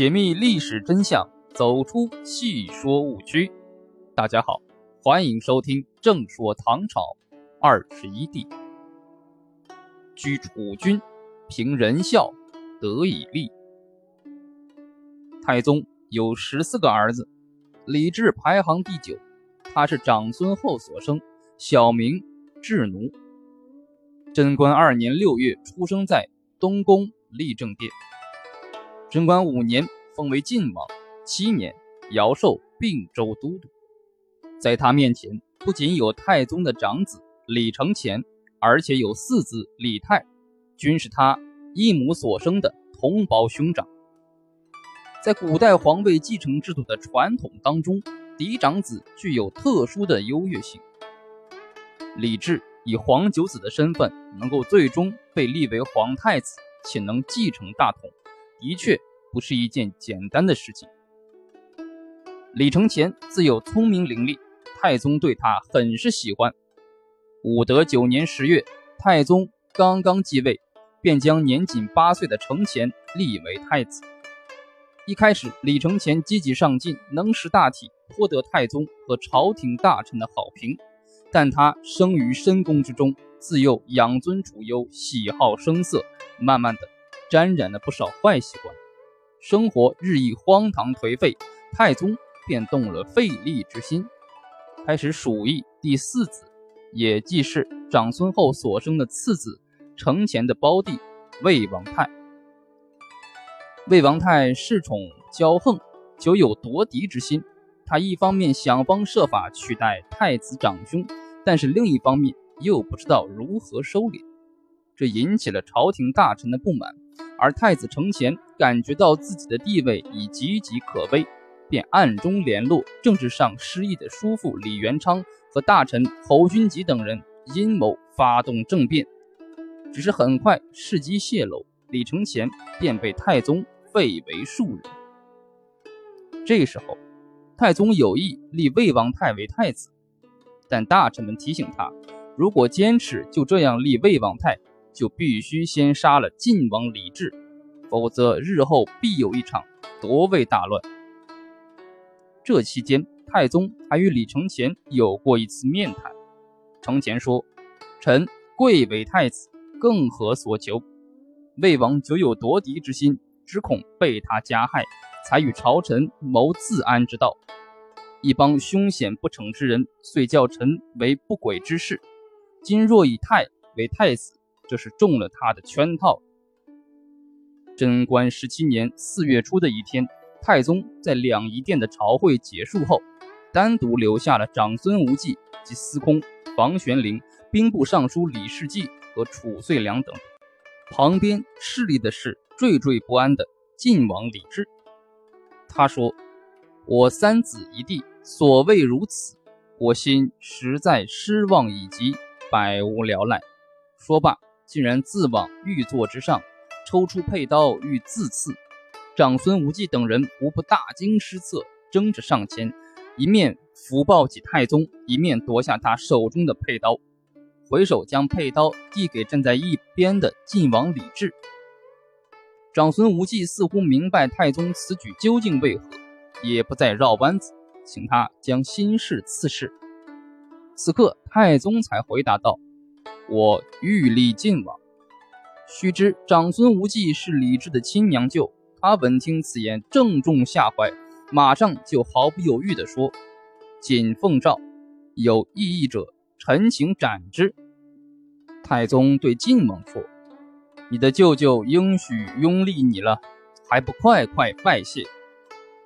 解密历史真相，走出戏说误区。大家好，欢迎收听《正说唐朝二十一帝》。居楚君，凭仁孝，得以立。太宗有十四个儿子，李治排行第九，他是长孙后所生，小名智奴。贞观二年六月出生在东宫立正殿。贞观五年封为晋王，七年尧授并州都督。在他面前，不仅有太宗的长子李承乾，而且有四子李泰，均是他一母所生的同胞兄长。在古代皇位继承制度的传统当中，嫡长子具有特殊的优越性。李治以皇九子的身份，能够最终被立为皇太子，且能继承大统。的确不是一件简单的事情。李承乾自幼聪明伶俐，太宗对他很是喜欢。武德九年十月，太宗刚刚继位，便将年仅八岁的承乾立为太子。一开始，李承乾积极上进，能识大体，颇得太宗和朝廷大臣的好评。但他生于深宫之中，自幼养尊处优，喜好声色，慢慢的。沾染了不少坏习惯，生活日益荒唐颓废，太宗便动了废立之心，开始鼠疫第四子，也即是长孙后所生的次子承乾的胞弟魏王泰。魏王泰恃宠骄横，久有夺嫡之心。他一方面想方设法取代太子长兄，但是另一方面又不知道如何收敛，这引起了朝廷大臣的不满。而太子承乾感觉到自己的地位已岌岌可危，便暗中联络政治上失意的叔父李元昌和大臣侯君集等人，阴谋发动政变。只是很快事机泄露，李承乾便被太宗废为庶人。这时候，太宗有意立魏王泰为太子，但大臣们提醒他，如果坚持就这样立魏王泰。就必须先杀了晋王李治，否则日后必有一场夺位大乱。这期间，太宗还与李承乾有过一次面谈。承乾说：“臣贵为太子，更何所求？魏王久有夺嫡之心，只恐被他加害，才与朝臣谋自安之道。一帮凶险不惩之人，遂叫臣为不轨之事。今若以太为太子。”这是中了他的圈套。贞观十七年四月初的一天，太宗在两仪殿的朝会结束后，单独留下了长孙无忌及司空房玄龄、兵部尚书李世济和褚遂良等。旁边侍立的是惴惴不安的晋王李治。他说：“我三子一弟，所谓如此，我心实在失望以及百无聊赖。”说罢。竟然自往玉座之上抽出佩刀欲自刺，长孙无忌等人无不大惊失色，争着上前，一面扶抱起太宗，一面夺下他手中的佩刀，回手将佩刀递给站在一边的晋王李治。长孙无忌似乎明白太宗此举究竟为何，也不再绕弯子，请他将心事刺事。此刻太宗才回答道。我欲立晋王。须知长孙无忌是李治的亲娘舅，他闻听此言，正中下怀，马上就毫不犹豫地说：“谨奉诏，有异议者，臣请斩之。”太宗对晋王说：“你的舅舅应许拥立你了，还不快快拜谢？”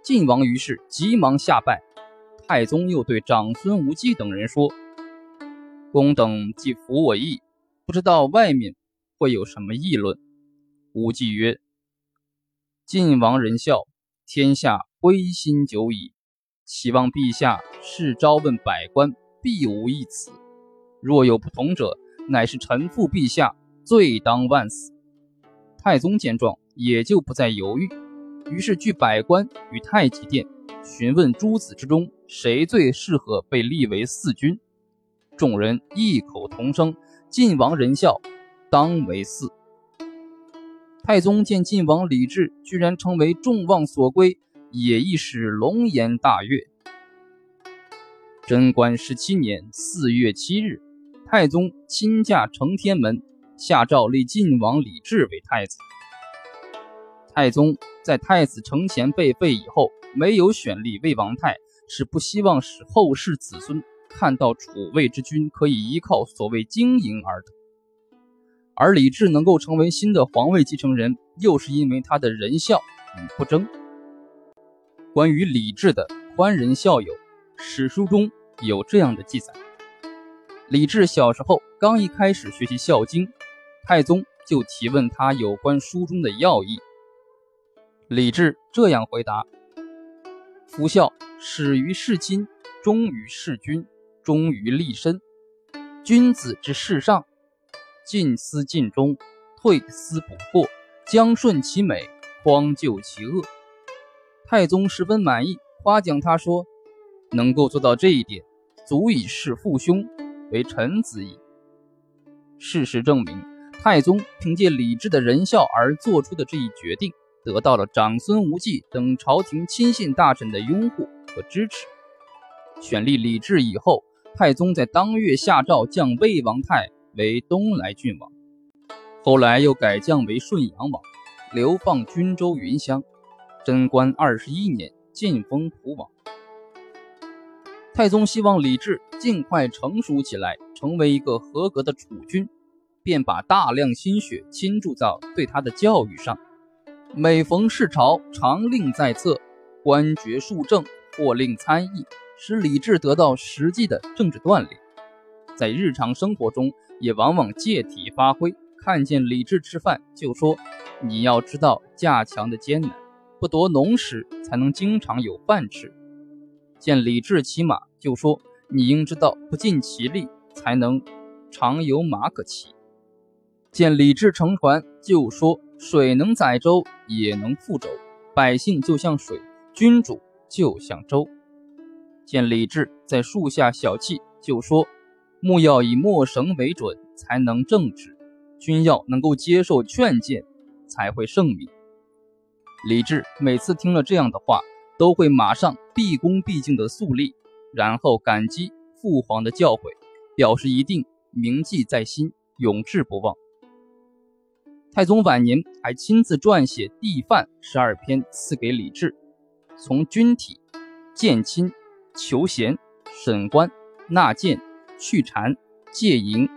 晋王于是急忙下拜。太宗又对长孙无忌等人说。公等既服我意，不知道外面会有什么议论。无忌曰：“晋王仁孝，天下归心久矣。希望陛下是朝问百官，必无一词。若有不同者，乃是臣负陛下，罪当万死。”太宗见状，也就不再犹豫，于是据百官与太极殿询问诸子之中，谁最适合被立为四君。众人异口同声：“晋王仁孝，当为嗣。”太宗见晋王李治居然成为众望所归，也一时龙颜大悦。贞观十七年四月七日，太宗亲驾承天门，下诏立晋王李治为太子。太宗在太子承前被废以后，没有选立魏王太，是不希望使后世子孙看到楚魏之君可以依靠所谓经营而得。而李治能够成为新的皇位继承人，又是因为他的仁孝与不争。关于李治的宽仁孝友，史书中有这样的记载：李治小时候刚一开始学习《孝经》，太宗就提问他有关书中的要义。李治这样回答：“夫孝，始于事亲，忠于事君，忠于立身。君子之事上。”进思尽忠，退思补过，将顺其美，匡救其恶。太宗十分满意，夸奖他说：“能够做到这一点，足以视父兄为臣子矣。”事实证明，太宗凭借李治的仁孝而做出的这一决定，得到了长孙无忌等朝廷亲信大臣的拥护和支持。选立李治以后，太宗在当月下诏降魏王太。为东莱郡王，后来又改降为顺阳王，流放均州云乡。贞观二十一年晋封蒲王。太宗希望李治尽快成熟起来，成为一个合格的储君，便把大量心血倾注到对他的教育上。每逢世朝，常令在侧，官爵数正，或令参议，使李治得到实际的政治锻炼。在日常生活中，也往往借题发挥，看见李治吃饭就说：“你要知道架墙的艰难，不夺农时才能经常有饭吃；见李治骑马就说：你应知道不尽其力才能常有马可骑；见李治乘船就说：水能载舟，也能覆舟；百姓就像水，君主就像舟；见李治在树下小憩就说。”木要以墨绳为准，才能正直；君要能够接受劝谏，才会圣明。李治每次听了这样的话，都会马上毕恭毕敬地肃立，然后感激父皇的教诲，表示一定铭记在心，永志不忘。太宗晚年还亲自撰写《帝范》十二篇，赐给李治，从军体、建亲、求贤、审官、纳谏。去禅、戒淫、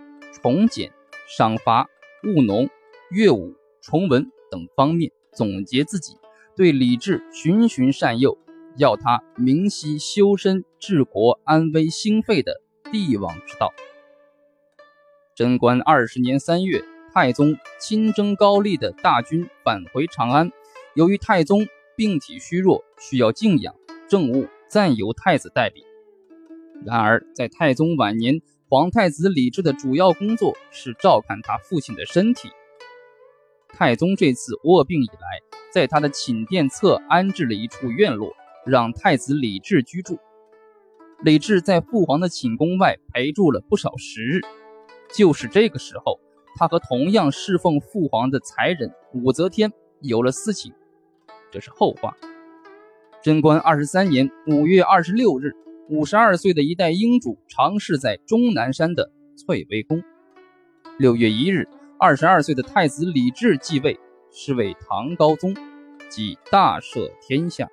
重简、赏罚、务农、乐舞、崇文等方面总结自己对李治循循善诱，要他明晰修身治国、安危兴废的帝王之道。贞观二十年三月，太宗亲征高丽的大军返回长安，由于太宗病体虚弱，需要静养，政务暂由太子代理。然而，在太宗晚年，皇太子李治的主要工作是照看他父亲的身体。太宗这次卧病以来，在他的寝殿侧安置了一处院落，让太子李治居住。李治在父皇的寝宫外陪住了不少时日。就是这个时候，他和同样侍奉父皇的才人武则天有了私情。这是后话。贞观二十三年五月二十六日。五十二岁的一代英主尝试在终南山的翠微宫。六月一日，二十二岁的太子李治继位，是为唐高宗，即大赦天下。